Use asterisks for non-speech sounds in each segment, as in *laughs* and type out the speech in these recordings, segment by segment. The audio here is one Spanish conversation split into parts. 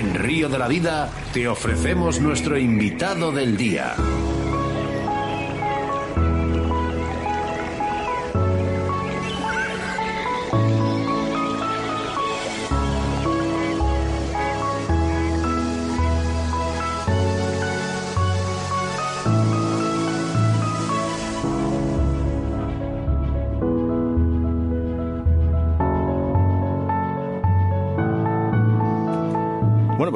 En Río de la Vida te ofrecemos nuestro invitado del día.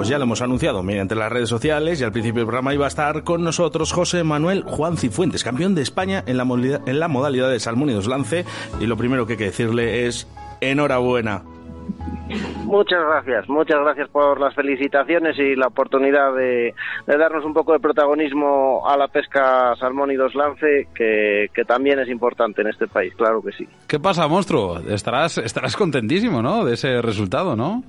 Pues ya lo hemos anunciado mediante las redes sociales y al principio del programa iba a estar con nosotros José Manuel Juan Cifuentes, campeón de España en la modalidad, en la modalidad de salmón y dos lance. Y lo primero que hay que decirle es enhorabuena. Muchas gracias, muchas gracias por las felicitaciones y la oportunidad de, de darnos un poco de protagonismo a la pesca salmón y dos lance, que, que, también es importante en este país, claro que sí. ¿Qué pasa, monstruo? Estarás, estarás contentísimo, ¿no? De ese resultado, ¿no?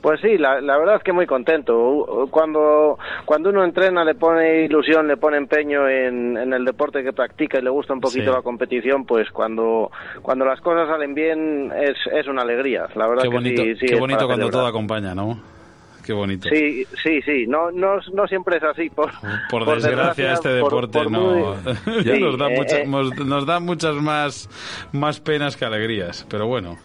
Pues sí, la, la, verdad es que muy contento. Cuando, cuando uno entrena, le pone ilusión, le pone empeño en, en el deporte que practica y le gusta un poquito sí. la competición, pues cuando, cuando las cosas salen bien es, es una alegría. La verdad qué bonito, que sí, sí qué bonito cuando celebrar. todo acompaña, ¿no? Qué bonito. Sí, sí, sí. No, no, no siempre es así. Por, por, por desgracia, este deporte por, no *laughs* sí, nos, da mucha, eh, nos da muchas más, más penas que alegrías. Pero bueno.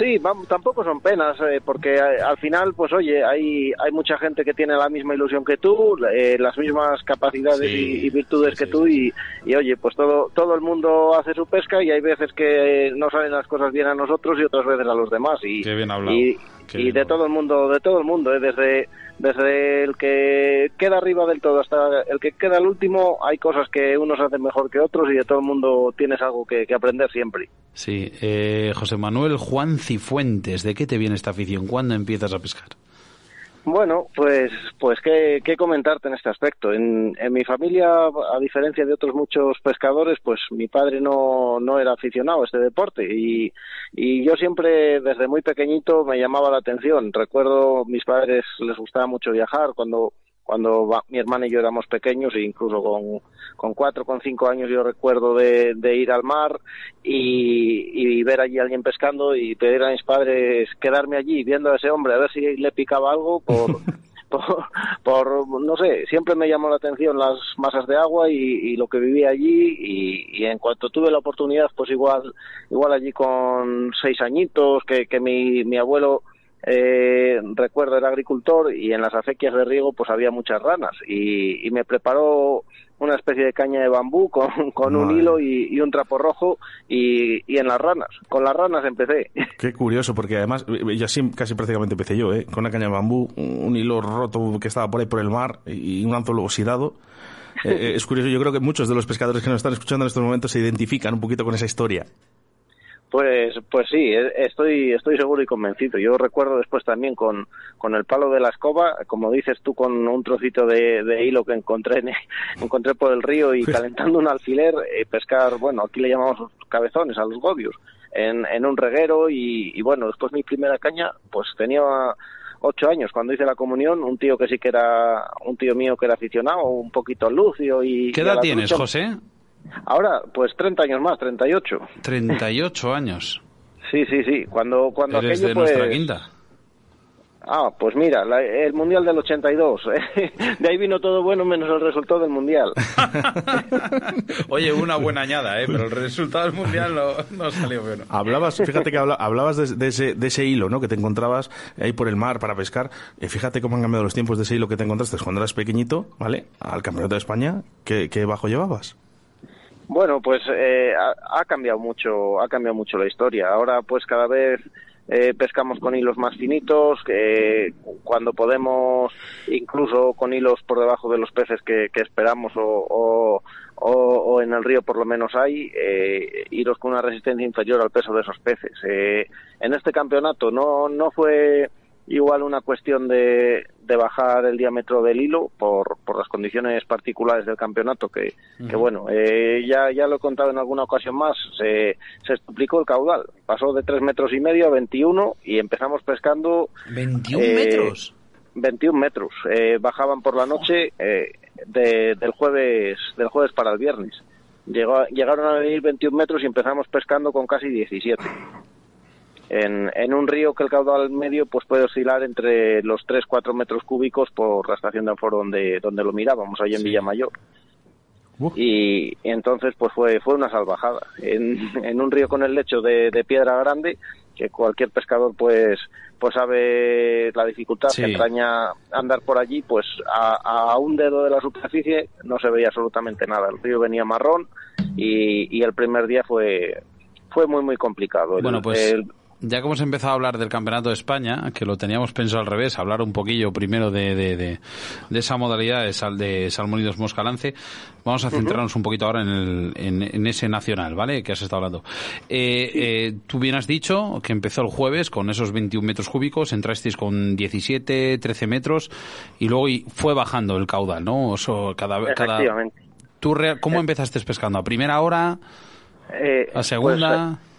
Sí, vamos, tampoco son penas, eh, porque eh, al final, pues oye, hay, hay mucha gente que tiene la misma ilusión que tú, eh, las mismas capacidades sí, y, y, virtudes sí, que tú, y, y, oye, pues todo, todo el mundo hace su pesca y hay veces que no salen las cosas bien a nosotros y otras veces a los demás. Y, Qué bien hablado. Y, Qué de todo el mundo, de todo el mundo, desde desde el que queda arriba del todo hasta el que queda el último, hay cosas que unos hacen mejor que otros y de todo el mundo tienes algo que, aprender siempre. Sí, eh, José Manuel Juan Cifuentes, ¿de qué te viene esta afición? ¿Cuándo empiezas a pescar? Bueno, pues, pues qué, qué comentarte en este aspecto. En, en, mi familia, a diferencia de otros muchos pescadores, pues mi padre no, no era aficionado a este deporte y, y yo siempre desde muy pequeñito me llamaba la atención. Recuerdo mis padres les gustaba mucho viajar cuando cuando va, mi hermana y yo éramos pequeños e incluso con, con cuatro, con cinco años yo recuerdo de, de ir al mar y, y, ver allí a alguien pescando y pedir a mis padres quedarme allí viendo a ese hombre a ver si le picaba algo por, *laughs* por, por, no sé, siempre me llamó la atención las masas de agua y, y lo que vivía allí y, y, en cuanto tuve la oportunidad pues igual, igual allí con seis añitos que, que mi, mi abuelo eh, recuerdo era agricultor y en las acequias de riego pues había muchas ranas y, y me preparó una especie de caña de bambú con, con un hilo y, y, un trapo rojo y, y, en las ranas. Con las ranas empecé. Qué curioso, porque además, yo así casi prácticamente empecé yo, ¿eh? con una caña de bambú, un hilo roto que estaba por ahí por el mar y un anzuelo oxidado. Eh, es curioso, yo creo que muchos de los pescadores que nos están escuchando en estos momentos se identifican un poquito con esa historia. Pues, pues sí, estoy, estoy seguro y convencido. Yo recuerdo después también con, con el palo de la escoba, como dices tú, con un trocito de, de hilo que encontré, *laughs* encontré por el río y calentando un alfiler, eh, pescar, bueno, aquí le llamamos cabezones a los gobios, en, en un reguero y, y bueno, después mi primera caña, pues tenía ocho años cuando hice la comunión, un tío que sí que era, un tío mío que era aficionado, un poquito lucio y... ¿Qué edad tienes, José? Ahora, pues 30 años más, 38. 38 *laughs* años. Sí, sí, sí. Cuando, cuando Eres aquello, de pues... nuestra quinta. Ah, pues mira, la, el Mundial del 82. ¿eh? *laughs* De ahí vino todo bueno menos el resultado del Mundial. *laughs* Oye, una buena añada, ¿eh? pero el resultado del Mundial no, no salió bueno. Hablabas, fíjate que habla, hablabas de, de, ese, de ese hilo ¿no? que te encontrabas ahí por el mar para pescar. Eh, fíjate cómo han cambiado los tiempos de ese hilo que te encontraste cuando eras pequeñito, ¿vale? Al Campeonato de España. ¿Qué, qué bajo llevabas? Bueno, pues eh, ha, cambiado mucho, ha cambiado mucho la historia. Ahora, pues cada vez eh, pescamos con hilos más finitos, que cuando podemos, incluso con hilos por debajo de los peces que, esperamos o, o, en el río por lo menos hay, eh, hilos con una resistencia inferior al peso de esos peces. Eh, en este campeonato no, no fue igual una cuestión de, de, bajar el diámetro del hilo por, por las condiciones particulares del campeonato que, uh -huh. que bueno eh, ya ya lo he contado en alguna ocasión más se, se duplicó el caudal pasó de tres metros y medio a 21 y empezamos pescando 21 eh, metros 21 metros eh, bajaban por la noche eh, de, del jueves del jueves para el viernes. Llegó, llegaron a venir 21 metros y empezamos pescando con casi 17 en, en un río que el caudal medio pues puede oscilar entre los 3-4 metros cúbicos por la estación de Anforo donde, donde lo mirábamos, ahí en Villamayor. Y, entonces pues fue fue una salvajada. En, en un río con el lecho de, de, piedra grande que cualquier pescador pues pues sabe la dificultad que entraña andar por allí pues a, a, un dedo de la superficie no se veía absolutamente nada. El río venía marrón y, y el primer día fue fue muy muy complicado. Bueno pues ya que hemos empezado a hablar del Campeonato de España, que lo teníamos pensado al revés, hablar un poquillo primero de, de, de, esa modalidad de, sal, de Salmónidos Moscalance, vamos a centrarnos un poquito ahora en, el, en, ese nacional, ¿vale? Que has estado hablando. Eh, eh, tú bien has dicho que empezó el jueves con esos 21 metros cúbicos, entrasteis con 17, 13 metros y luego fue bajando el caudal, ¿no? O cada, cada... ¿Tú ¿Cómo eh. empezaste pescando? ¿A primera hora? ¿A segunda? Pues,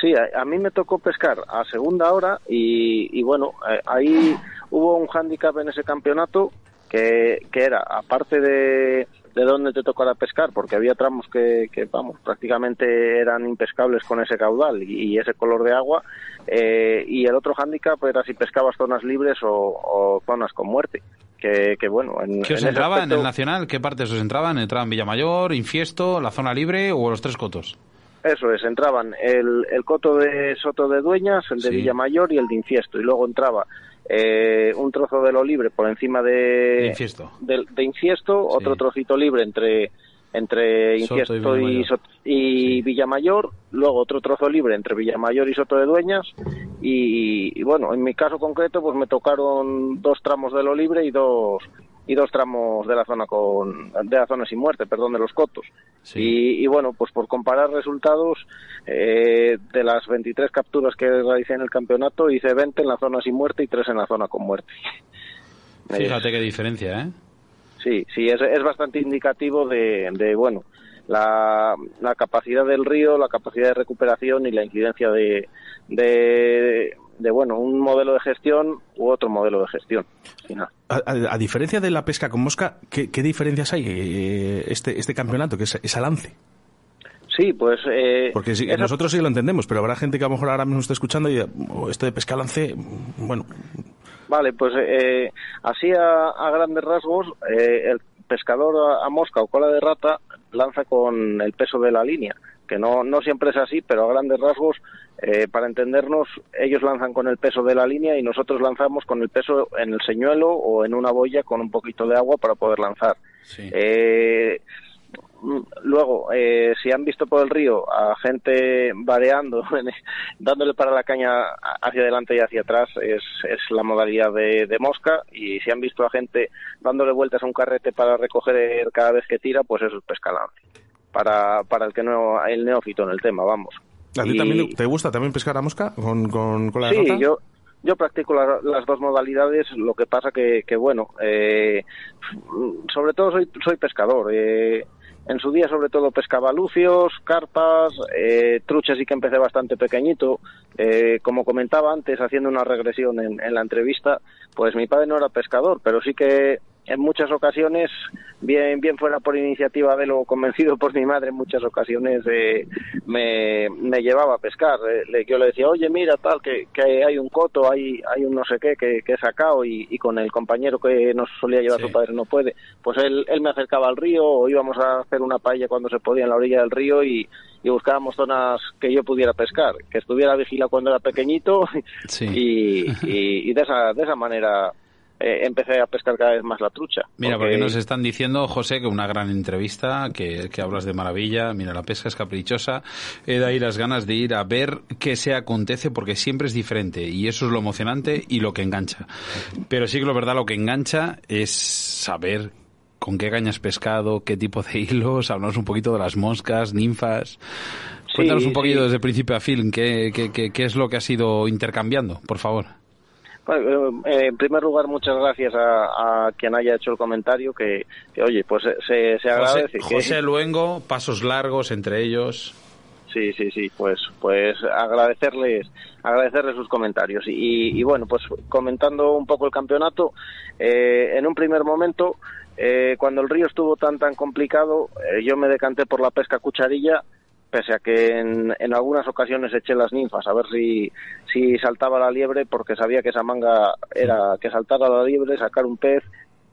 Sí, a, mí me tocó pescar a segunda hora y, bueno, eh, ahí hubo un hándicap en ese campeonato que, que era, aparte de, de dónde te tocara pescar, porque había tramos que, que, vamos, prácticamente eran impescables con ese caudal y, ese color de agua, eh, y el otro hándicap era si pescabas zonas libres o, zonas con muerte. Que, que bueno, en, ¿Qué os entraba en el Nacional? ¿Qué partes os entraban? ¿Entraban Villamayor, Infiesto, la zona libre o los tres cotos? Eso es, entraban el, el coto de Soto de Dueñas, el de Villamayor y el de Infiesto. Y luego entraba eh, un trozo de lo libre por encima de, Infiesto, de, Infiesto otro trocito libre entre entre Infiesto y, y, Villamayor, luego otro trozo libre entre Villamayor y Soto de Dueñas y, y, bueno, en mi caso concreto pues me tocaron dos tramos de lo libre y dos y dos tramos de la zona con de la zona sin muerte, perdón, de los cotos. Y, bueno, pues por comparar resultados eh, de las 23 capturas que realicé en el campeonato, hice 20 en la zona sin muerte y 3 en la zona con muerte. Fíjate qué diferencia, ¿eh? Sí, sí, es, es bastante indicativo de, de bueno, la, la, capacidad del río, la capacidad de recuperación y la incidencia de, de de bueno un modelo de gestión u otro modelo de gestión. A, diferencia de la pesca con mosca, ¿qué, diferencias hay eh, este este campeonato que es, a lance? Sí, pues... Eh, Porque nosotros sí lo entendemos, pero habrá gente que a lo mejor ahora mismo está escuchando y oh, esto de pesca a lance, bueno... Vale, pues eh, así a, grandes rasgos, el pescador a, mosca o cola de rata lanza con el peso de la línea, que no, no siempre es así, pero a grandes rasgos eh, para entendernos, ellos lanzan con el peso de la línea y nosotros lanzamos con el peso en el señuelo o en una boya con un poquito de agua para poder lanzar. Eh, luego, eh, si han visto por el río a gente vareando, *laughs* dándole para la caña hacia adelante y hacia atrás, es, es la modalidad de, mosca. Y si han visto a gente dándole vueltas a un carrete para recoger cada vez que tira, pues es pescalance. Para, para el que no, el neófito en el tema, vamos. ¿A ti también te gusta también pescar a mosca con, con, la Sí, yo, yo practico las dos modalidades, lo que pasa que, que bueno, eh, sobre todo soy, soy pescador. Eh, en su día sobre todo pescaba lucios, carpas, eh, truchas y que empecé bastante pequeñito. Eh, como comentaba antes, haciendo una regresión en, en la entrevista, pues mi padre no era pescador, pero sí que en muchas ocasiones, bien, bien fuera por iniciativa de lo convencido por mi madre, en muchas ocasiones eh, me, me, llevaba a pescar. Eh, yo le decía, oye, mira, tal, que, que hay un coto, hay, hay un no sé qué que, que he sacado y, y, con el compañero que nos solía llevar su padre no puede. Pues él, él me acercaba al río o íbamos a hacer una paella cuando se podía en la orilla del río y, y buscábamos zonas que yo pudiera pescar, que estuviera vigilado cuando era pequeñito *laughs* y, y, y, de, esa, de esa manera eh, empecé a pescar cada vez más la trucha. Mira, porque... nos están diciendo, José, que una gran entrevista, que, que hablas de maravilla, mira, la pesca es caprichosa, he de ahí las ganas de ir a ver qué se acontece, porque siempre es diferente, y eso es lo emocionante y lo que engancha. Pero sí que lo verdad, lo que engancha es saber con qué cañas pescado, qué tipo de *laughs* hilos, hablamos un poquito de las moscas, ninfas. Cuéntanos un poquito desde principio a fin, ¿qué, qué, qué, qué es lo que has ido intercambiando, por favor. Eh, en primer lugar, muchas gracias a, quien haya hecho el comentario, que, oye, pues se, se agradece. José, Luengo, pasos largos entre ellos. Sí, sí, sí, pues, pues agradecerles, agradecerles sus comentarios. Y, bueno, pues comentando un poco el campeonato, eh, en un primer momento, eh, cuando el río estuvo tan, tan complicado, yo me decanté por la pesca cucharilla pese a que en, en, algunas ocasiones eché las ninfas a ver si, si saltaba la liebre, porque sabía que esa manga era que saltara la liebre, sacar un pez,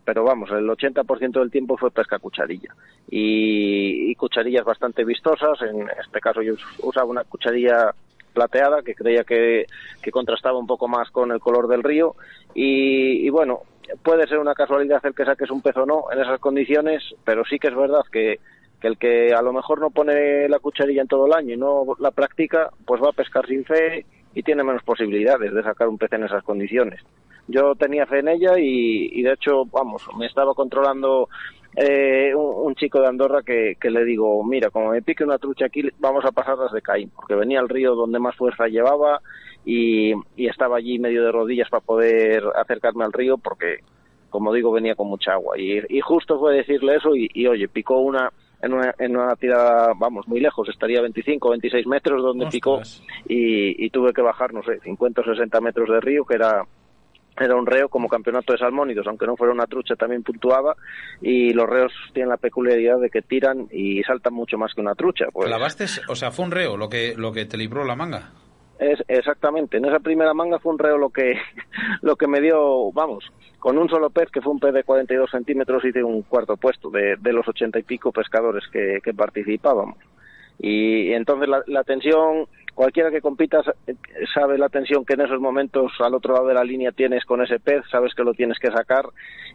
pero vamos, el 80% del tiempo fue pesca cucharilla. Y, y, cucharillas bastante vistosas, en este caso yo usaba una cucharilla plateada que creía que, que contrastaba un poco más con el color del río y, y bueno, puede ser una casualidad el que saques un pez o no en esas condiciones, pero sí que es verdad que, el que a lo mejor no pone la cucharilla en todo el año y no la practica, pues va a pescar sin fe y tiene menos posibilidades de sacar un pez en esas condiciones. Yo tenía fe en ella y, y de hecho, vamos, me estaba controlando eh, un, chico de Andorra que, le digo, mira, como me pique una trucha aquí, vamos a pasarlas de Caín, porque venía al río donde más fuerza llevaba y, y estaba allí medio de rodillas para poder acercarme al río, porque, como digo, venía con mucha agua. Y, y justo fue decirle eso y, y oye, picó una en una, en una tirada, vamos, muy lejos, estaría 25 26 metros donde Ostras. picó y, y tuve que bajar, no sé, 50 o 60 metros de río, que era era un reo como campeonato de salmónidos, aunque no fuera una trucha también puntuaba y los reos tienen la peculiaridad de que tiran y saltan mucho más que una trucha. Pues, ¿Clavaste? O sea, fue un reo lo que, lo que te libró la manga. Es, exactamente, en esa primera manga fue un reo lo que, *laughs* lo que me dio, vamos, con un solo pez, que fue un pez de 42 centímetros, hice un cuarto puesto de, de los ochenta y pico pescadores que, que participábamos. Y, entonces la, la tensión cualquiera que compita sabe la tensión que en esos momentos al otro lado de la línea tienes con ese pez, sabes que lo tienes que sacar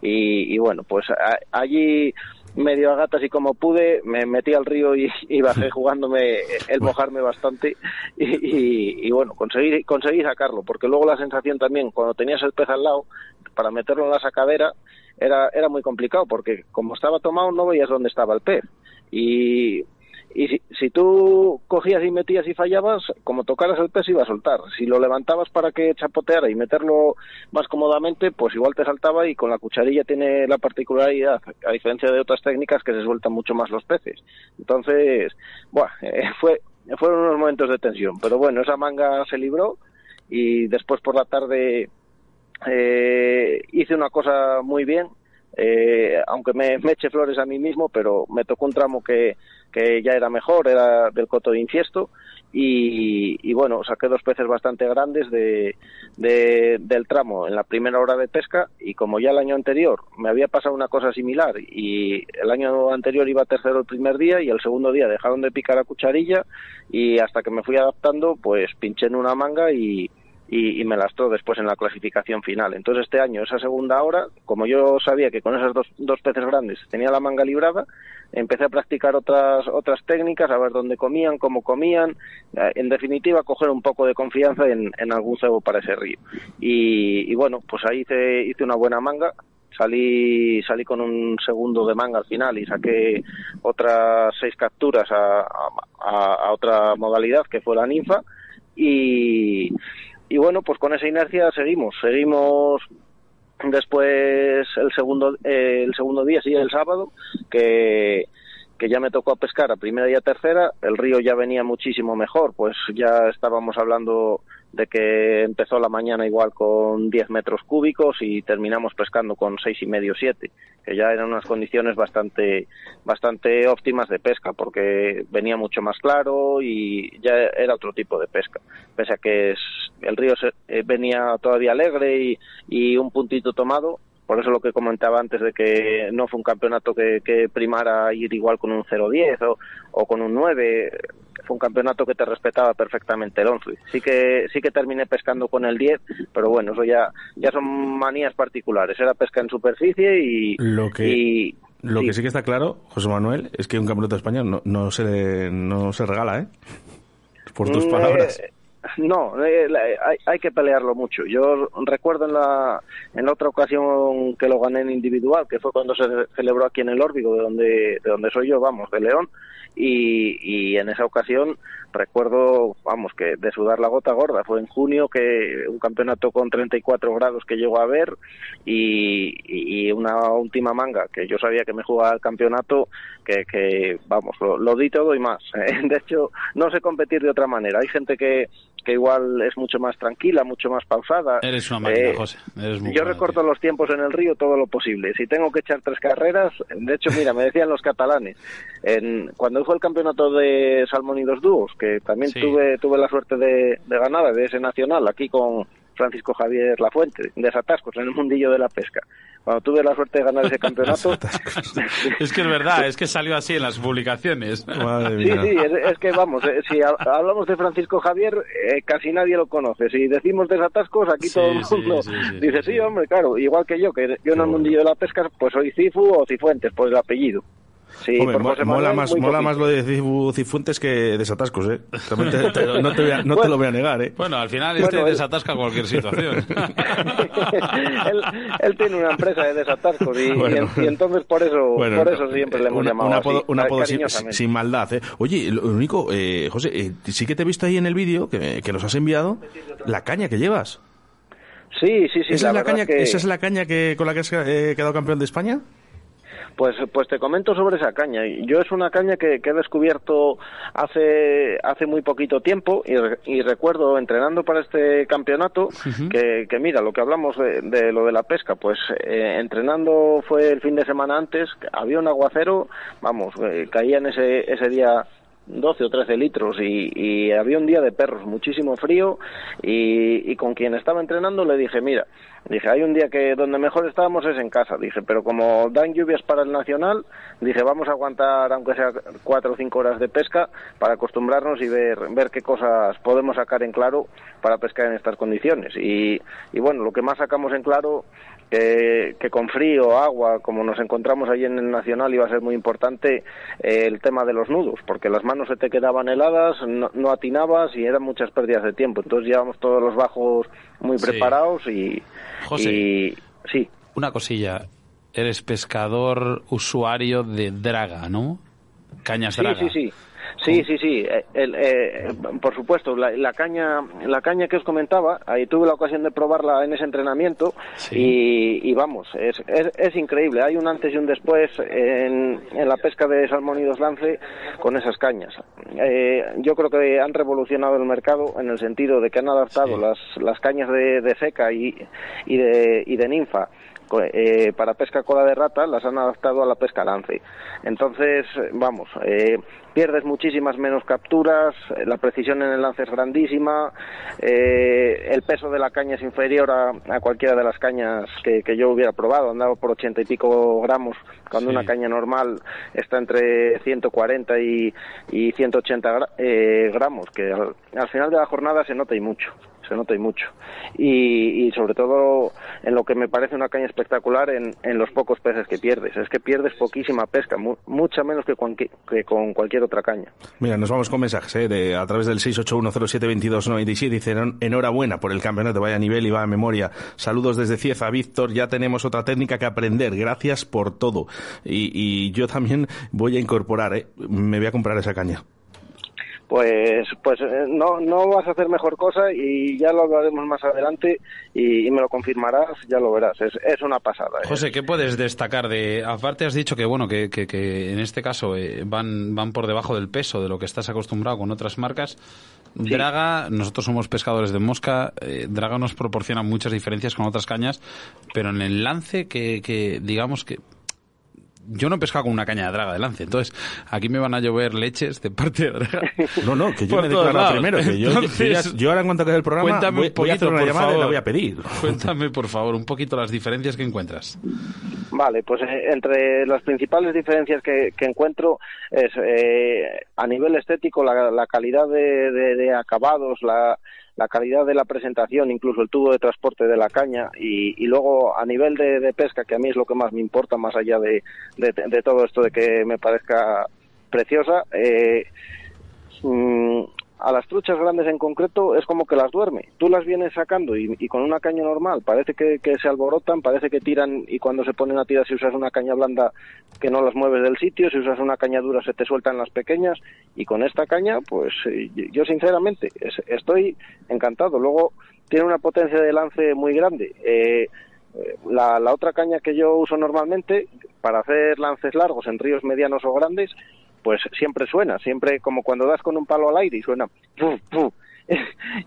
y, y bueno, pues a, allí medio a gatas y como pude me metí al río y, y bajé *laughs* jugándome el mojarme bastante y, y, y, bueno, conseguí, conseguí sacarlo porque luego la sensación también cuando tenías el pez al lado para meterlo en la sacadera era, era muy complicado porque como estaba tomado no veías dónde estaba el pez. Y y si, si, tú cogías y metías y fallabas, como tocaras el pez iba a soltar. Si lo levantabas para que chapoteara y meterlo más cómodamente, pues igual te saltaba y con la cucharilla tiene la particularidad, a diferencia de otras técnicas, que se sueltan mucho más los peces. Entonces, bueno, *laughs* eh, fue, fueron unos momentos de tensión. Pero bueno, esa manga se libró y después por la tarde eh, hice una cosa muy bien, eh, aunque me, me, eche flores a mí mismo, pero me tocó un tramo que, que ya era mejor, era del coto de infiesto, y, y bueno, saqué dos peces bastante grandes de, de, del tramo en la primera hora de pesca, y como ya el año anterior me había pasado una cosa similar, y el año anterior iba tercero el primer día, y el segundo día dejaron de picar a cucharilla, y hasta que me fui adaptando, pues pinché en una manga y, y, y, me lastró después en la clasificación final. Entonces este año, esa segunda hora, como yo sabía que con esas dos, dos peces grandes tenía la manga librada, empecé a practicar otras otras técnicas, a ver dónde comían, cómo comían, en definitiva coger un poco de confianza en, algún cebo para ese río. Y, y, bueno, pues ahí hice, hice una buena manga, salí salí con un segundo de manga al final y saqué otras seis capturas a, a, a otra modalidad que fue la ninfa y y bueno, pues con esa inercia seguimos, seguimos después el segundo eh, el segundo día, sí, el sábado, que que ya me tocó pescar a primera y a tercera, el río ya venía muchísimo mejor, pues ya estábamos hablando de que empezó la mañana igual con 10 metros cúbicos y terminamos pescando con seis y medio siete que ya eran unas condiciones bastante bastante óptimas de pesca porque venía mucho más claro y ya era otro tipo de pesca. Pese a que el río eh, venía todavía alegre y, y un puntito tomado por eso lo que comentaba antes de que no fue un campeonato que, que primara ir igual con un 0-10 o, o, con un 9, fue un campeonato que te respetaba perfectamente el 11. Sí que, sí que terminé pescando con el 10, pero bueno, eso ya, ya son manías particulares. Era pesca en superficie y... Lo que... Y, lo sí. que sí que está claro, José Manuel, es que un campeonato de España no, no, se, no se regala, ¿eh? Por tus mm, palabras. Eh, no, eh, hay, hay, que pelearlo mucho. Yo recuerdo en la, en la otra ocasión que lo gané en individual, que fue cuando se celebró aquí en el Órbigo, de donde, de donde soy yo, vamos, de León, y, y en esa ocasión recuerdo, vamos, que de sudar la gota gorda. Fue en junio que un campeonato con 34 grados que llegó a ver y, y una última manga que yo sabía que me jugaba el campeonato, que, que vamos, lo, lo, di todo y más. *laughs* De hecho, no sé competir de otra manera. Hay gente que, que igual es mucho más tranquila, mucho más pausada. Eres una máquina, José. yo recorto los tiempos en el río todo lo posible. Si tengo que echar tres carreras, de hecho, mira, me decían los catalanes, en, cuando fue el campeonato de Salmónidos Dúos, que también tuve, tuve la suerte de, de ganar, de ese nacional, aquí con Francisco Javier Lafuente, de Satascos, en el mundillo de la pesca. Cuando tuve la suerte de ganar ese *laughs* campeonato... *laughs* es que es verdad, es que salió así en las publicaciones. *laughs* sí, sí, es, que vamos, eh, si hablamos de Francisco Javier, eh, casi nadie lo conoce. Si decimos de Satascos, aquí todo el mundo dice, sí, hombre, claro, igual que yo, que yo en el mundillo de la pesca, pues soy Cifu o Cifuentes, por el apellido. Sí, mola, más, mola más lo de Cifuentes que desatascos, ¿eh? no te, no te lo voy a negar, ¿eh? Bueno, al final este desatasca cualquier situación. *laughs* *laughs* él, tiene una empresa de desatascos y, entonces por eso, por eso siempre le hemos llamado un apodo sin, maldad, ¿eh? Oye, lo único, eh, José, eh, sí que te he visto ahí en el vídeo que, que nos has enviado la caña que llevas. Sí, sí, sí. ¿Esa, es la caña, ¿Esa es la caña que, con la que has eh, quedado campeón de España? Pues, pues te comento sobre esa caña. Yo es una caña que, he descubierto hace, hace muy poquito tiempo y, recuerdo entrenando para este campeonato que, mira, lo que hablamos de, lo de la pesca, pues eh, entrenando fue el fin de semana antes, había un aguacero, vamos, eh, caía en ese, ese día 12 o 13 litros y, había un día de perros, muchísimo frío y, con quien estaba entrenando le dije, mira, dije, hay un día que donde mejor estábamos es en casa, dije, pero como dan lluvias para el Nacional, dije, vamos a aguantar aunque sea cuatro o cinco horas de pesca para acostumbrarnos y ver, ver qué cosas podemos sacar en claro para pescar en estas condiciones. Y, y bueno, lo que más sacamos en claro que, con frío, agua, como nos encontramos ahí en el Nacional, iba a ser muy importante eh, el tema de los nudos, porque las manos se te quedaban heladas, no, atinabas y eran muchas pérdidas de tiempo. Entonces llevamos todos los bajos muy preparados y, José, sí. Una cosilla, eres pescador usuario de draga, ¿no? Cañas draga. Sí, sí, sí. Sí, sí, sí. Eh, eh, por supuesto, la, caña, la caña que os comentaba, ahí tuve la ocasión de probarla en ese entrenamiento y, vamos, es, es, increíble. Hay un antes y un después en, la pesca de salmón y dos lance con esas cañas. Eh, yo creo que han revolucionado el mercado en el sentido de que han adaptado las, las cañas de, de seca y, y, de, y de ninfa eh, para pesca cola de rata las han adaptado a la pesca lance. Entonces, vamos, eh, pierdes muchísimas menos capturas, eh, la precisión en el lance es grandísima, el peso de la caña es inferior a, cualquiera de las cañas que, yo hubiera probado, andaba por ochenta y pico gramos, cuando una caña normal está entre 140 y, y 180 gramos, que al final de la jornada se nota y mucho se nota y mucho. Y, sobre todo en lo que me parece una caña espectacular en, los pocos peces que pierdes. Es que pierdes poquísima pesca, mucha menos que, que, con cualquier otra caña. Mira, nos vamos con mensajes ¿eh? de, a través del 681072297. Dicen enhorabuena por el campeonato, vaya nivel y va a memoria. Saludos desde Cieza, Víctor. Ya tenemos otra técnica que aprender. Gracias por todo. Y, y yo también voy a incorporar, ¿eh? me voy a comprar esa caña pues pues eh, no, no vas a hacer mejor cosa y ya lo hablaremos más adelante y, me lo confirmarás, ya lo verás, es, es una pasada. ¿eh? José, ¿qué puedes destacar de, aparte has dicho que bueno, que, que, en este caso eh, van, van por debajo del peso de lo que estás acostumbrado con otras marcas, Draga, nosotros somos pescadores de mosca, Draga nos proporciona muchas diferencias con otras cañas, pero en el lance que, que digamos que yo no he pescado con una caña de draga de lance, entonces aquí me van a llover leches de parte de draga. *laughs* No, no, que yo me declaro primero, que yo, yo, ahora en cuanto acabe el programa voy, voy, a hacer una llamada y la voy a pedir. Cuéntame, por favor, un poquito las diferencias que encuentras. Vale, pues eh, entre las principales diferencias que, encuentro es eh, a nivel estético la, calidad de acabados, la la calidad de la presentación, incluso el tubo de transporte de la caña y, luego a nivel de, pesca, que a mí es lo que más me importa, más allá de, de, todo esto de que me parezca preciosa, eh, mm, a las truchas grandes en concreto es como que las duerme. Tú las vienes sacando y, con una caña normal parece que, se alborotan, parece que tiran y cuando se ponen a tirar si usas una caña blanda que no las mueves del sitio, si usas una caña dura se te sueltan las pequeñas y con esta caña pues eh, yo sinceramente estoy encantado. Luego tiene una potencia de lance muy grande. Eh, la, la otra caña que yo uso normalmente para hacer lances largos en ríos medianos o grandes pues siempre suena, siempre como cuando das con un palo al aire y suena *laughs*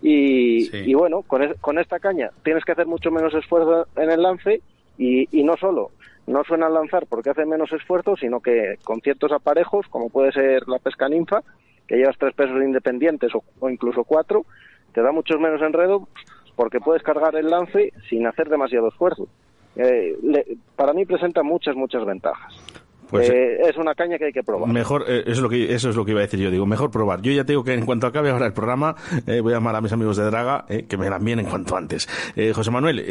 y, bueno, con, esta caña tienes que hacer mucho menos esfuerzo en el lance y, no solo no suena lanzar porque hace menos esfuerzo, sino que con ciertos aparejos, como puede ser la pesca ninfa, que llevas tres pesos independientes o, incluso cuatro, te da mucho menos enredo porque puedes cargar el lance sin hacer demasiado esfuerzo. Eh, para mí presenta muchas, muchas ventajas. Pues, eh, es una caña que hay que probar. Mejor, eh, eso, es lo que, eso es lo que iba a decir yo. Digo, mejor probar. Yo ya tengo que, en cuanto acabe ahora el programa, voy a llamar a mis amigos de Draga, que me dan bien en cuanto antes. José Manuel,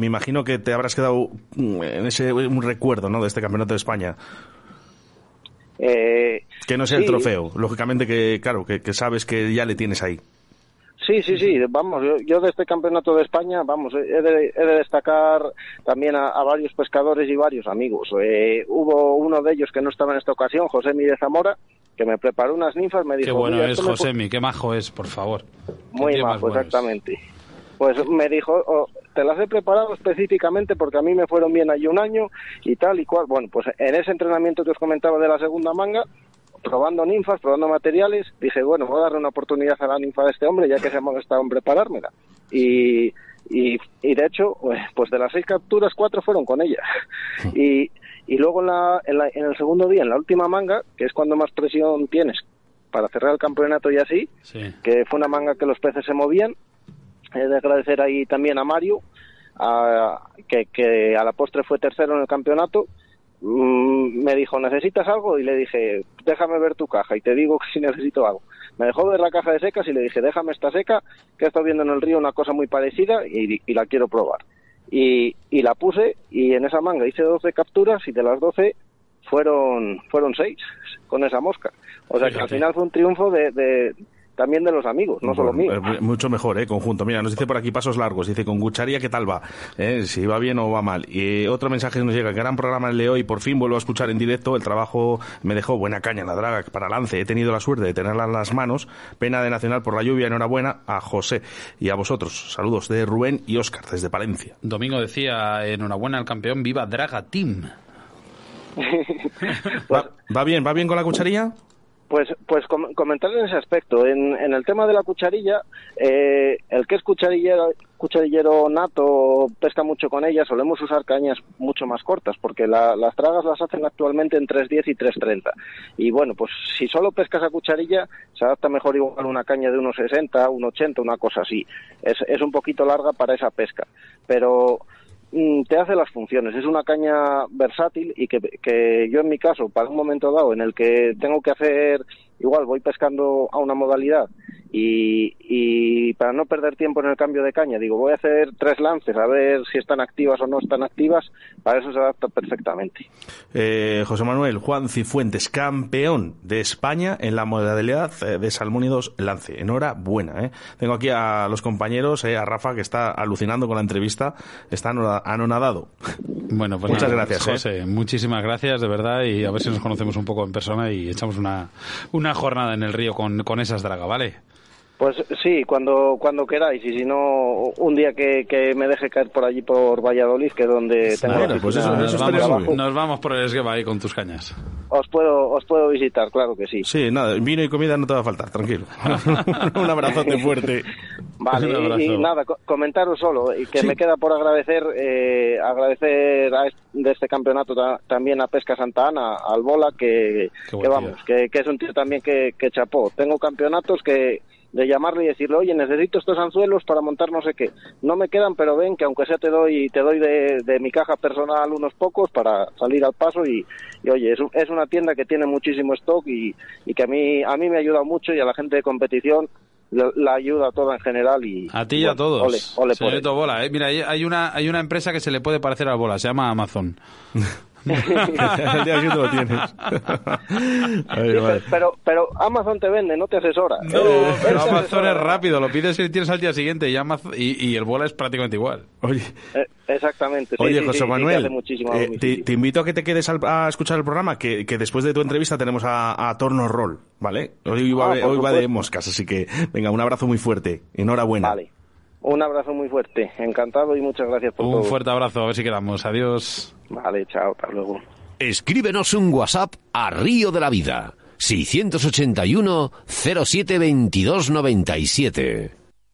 me imagino que te habrás quedado mm, en ese un recuerdo ¿no? de este campeonato de España. que no sea el trofeo. Lógicamente que, claro, que sabes que ya le tienes ahí. Sí, sí, sí, vamos, yo, de este campeonato de España, vamos, he de, destacar también a, varios pescadores y varios amigos. Eh, hubo uno de ellos que no estaba en esta ocasión, José Mi de Zamora, que me preparó unas ninfas, me dijo... Qué bueno es José Mi, qué majo es, por favor. Muy majo, exactamente. Pues me dijo, oh, te las he preparado específicamente porque a mí me fueron bien ahí un año y tal y cual. Bueno, pues en ese entrenamiento que os comentaba de la segunda manga, probando ninfas, probando materiales, dije, bueno, voy a darle una oportunidad a la ninfa de este hombre, ya que se ha estado en preparármela. Y, y, y, de hecho, pues, pues de las seis capturas, cuatro fueron con ella. *laughs* Y, y luego en, la, en, el segundo día, en la última manga, que es cuando más presión tienes para cerrar el campeonato y así, que fue una manga que los peces se movían, he de agradecer ahí también a Mario, a, que, que a la postre fue tercero en el campeonato, Mm, me dijo, ¿necesitas algo? Y le dije, déjame ver tu caja y te digo si necesito algo. Me dejó ver la caja de secas y le dije, déjame esta seca, que he estado viendo en el río una cosa muy parecida y, la quiero probar. Y, la puse y en esa manga hice 12 capturas y de las 12 fueron, fueron 6 con esa mosca. O sea que al final fue un triunfo de también de los amigos, no solo míos. Eh, mucho mejor, ¿eh? Conjunto. Mira, nos dice por aquí pasos largos. Dice, con Gucharía, ¿qué tal va? ¿Eh? Si va bien o va mal. Y otro mensaje nos llega, gran programa el de hoy. Por fin vuelvo a escuchar en directo. El trabajo me dejó buena caña en la draga para lance. He tenido la suerte de tenerla en las manos. Pena de Nacional por la lluvia. Enhorabuena a José y a vosotros. Saludos de Rubén y Óscar desde Palencia. Domingo decía, enhorabuena al campeón. Viva Draga Team. *laughs* *laughs* ¿Va, bien? ¿Va bien con la cucharilla? Pues, pues comentar en ese aspecto. En, en el tema de la cucharilla, eh, el que es cucharillero, cucharillero nato pesca mucho con ella, solemos usar cañas mucho más cortas, porque las tragas las hacen actualmente en 3.10 y 3.30. Y bueno, pues si solo pescas a cucharilla, se adapta mejor igual una caña de unos 60, 1.80, una cosa así. Es, es un poquito larga para esa pesca. Pero te hace las funciones. Es una caña versátil y que, que yo en mi caso, para un momento dado en el que tengo que hacer, igual voy pescando a una modalidad y, y, para no perder tiempo en el cambio de caña, digo, voy a hacer tres lances a ver si están activas o no están activas, para eso se adapta perfectamente. Eh, José Manuel Juan Cifuentes, campeón de España en la modalidad eh, de salmónidos lance. Enhorabuena. ¿eh? Tengo aquí a los compañeros, eh, a Rafa, que está alucinando con la entrevista, está anonadado. Bueno, pues muchas gracias. José, muchísimas gracias, de verdad, y a ver si nos conocemos un poco en persona y echamos una, una jornada en el río con, con esas dragas, ¿vale? Pues sí, cuando cuando queráis y si no un día que, que me deje caer por allí por Valladolid, que es donde tengo pues eso, nos, vamos, nos, vamos, por el esquema ahí con tus cañas. Os puedo os puedo visitar, claro que sí. Sí, nada, vino y comida no te va a faltar, tranquilo. *laughs* un abrazote fuerte. Vale, y, nada, comentaros solo y que me queda por agradecer eh, agradecer a de este campeonato también a Pesca Santa Ana, al Bola, que, que vamos, que, que, es un tío también que, que chapó. Tengo campeonatos que de llamarle y decirle, oye, necesito estos anzuelos para montar no sé qué. No me quedan, pero ven que aunque sea te doy, te doy de, de mi caja personal unos pocos para salir al paso y, oye, es, es, una tienda que tiene muchísimo stock y, y, que a mí, a mí me ha ayudado mucho y a la gente de competición la, ayuda a toda en general y a ti y a todos ole, ole bola ¿eh? mira hay una hay una empresa que se le puede parecer a bola se llama Amazon *laughs* el día que lo tienes. *laughs* pero, pero Amazon te vende, no te asesora. No, pero Amazon es rápido, lo pides y tienes al día siguiente y, Amazon, y, el bola es prácticamente igual. Oye. Eh, exactamente. Oye, José Manuel, eh, te, invito a que te quedes a escuchar el programa, que, que después de tu entrevista tenemos a, a Torno Roll, ¿vale? Hoy va, ah, hoy va de moscas, así que venga, un abrazo muy fuerte. Enhorabuena. Vale. Un abrazo muy fuerte, encantado y muchas gracias por todo. Un fuerte abrazo, a ver si quedamos. Adiós. Vale, chao, hasta luego. Escríbenos un WhatsApp a Río de la Vida, 681 07 22 97.